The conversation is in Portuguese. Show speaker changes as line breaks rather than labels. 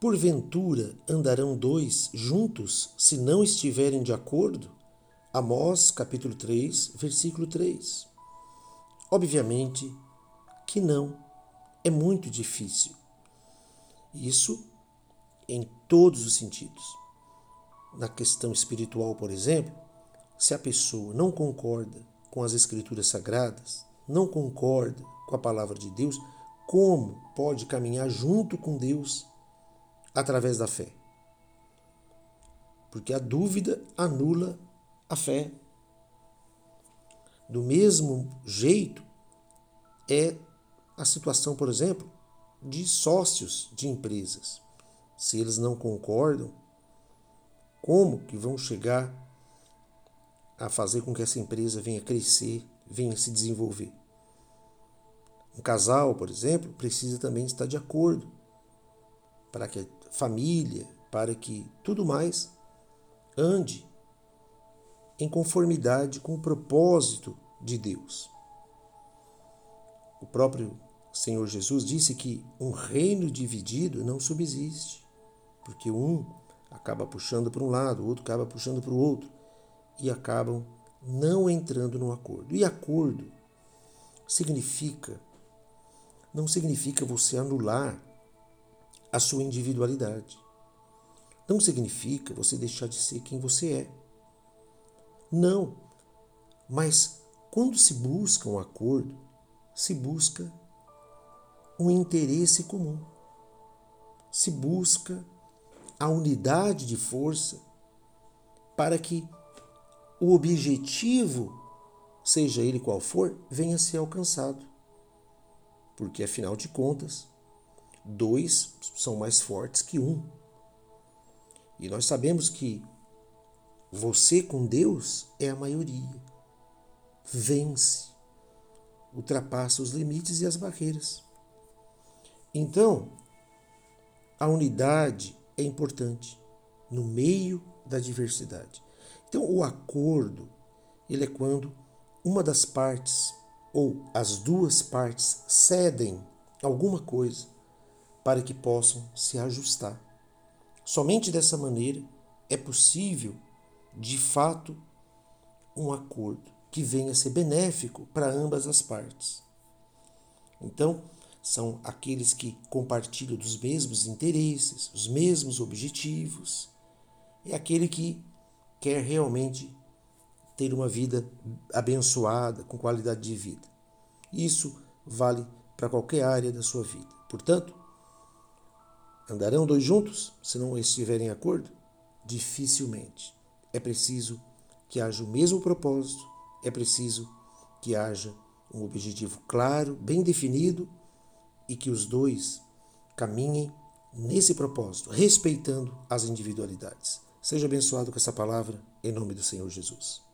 Porventura andarão dois juntos se não estiverem de acordo? Amós, capítulo 3, versículo 3. Obviamente que não. É muito difícil. Isso em todos os sentidos. Na questão espiritual, por exemplo, se a pessoa não concorda com as escrituras sagradas, não concorda com a palavra de Deus, como pode caminhar junto com Deus através da fé? Porque a dúvida anula a fé. Do mesmo jeito é a situação, por exemplo, de sócios de empresas. Se eles não concordam, como que vão chegar a fazer com que essa empresa venha crescer, venha se desenvolver? Um casal, por exemplo, precisa também estar de acordo para que família, para que tudo mais ande em conformidade com o propósito de Deus. O próprio Senhor Jesus disse que um reino dividido não subsiste, porque um acaba puxando para um lado, o outro acaba puxando para o outro e acabam não entrando no acordo. E acordo significa não significa você anular a sua individualidade. Não significa você deixar de ser quem você é. Não. Mas quando se busca um acordo, se busca um interesse comum. Se busca a unidade de força para que o objetivo, seja ele qual for, venha a ser alcançado. Porque afinal de contas, dois são mais fortes que um. E nós sabemos que você com Deus é a maioria. Vence, ultrapassa os limites e as barreiras. Então, a unidade é importante no meio da diversidade. Então, o acordo, ele é quando uma das partes ou as duas partes cedem alguma coisa para que possam se ajustar. Somente dessa maneira é possível, de fato, um acordo que venha a ser benéfico para ambas as partes. Então, são aqueles que compartilham dos mesmos interesses, os mesmos objetivos. É aquele que quer realmente ter uma vida abençoada, com qualidade de vida. Isso vale para qualquer área da sua vida. Portanto, andarão dois juntos se não estiverem em acordo? Dificilmente. É preciso que haja o mesmo propósito, é preciso que haja um objetivo claro, bem definido e que os dois caminhem nesse propósito, respeitando as individualidades. Seja abençoado com essa palavra, em nome do Senhor Jesus.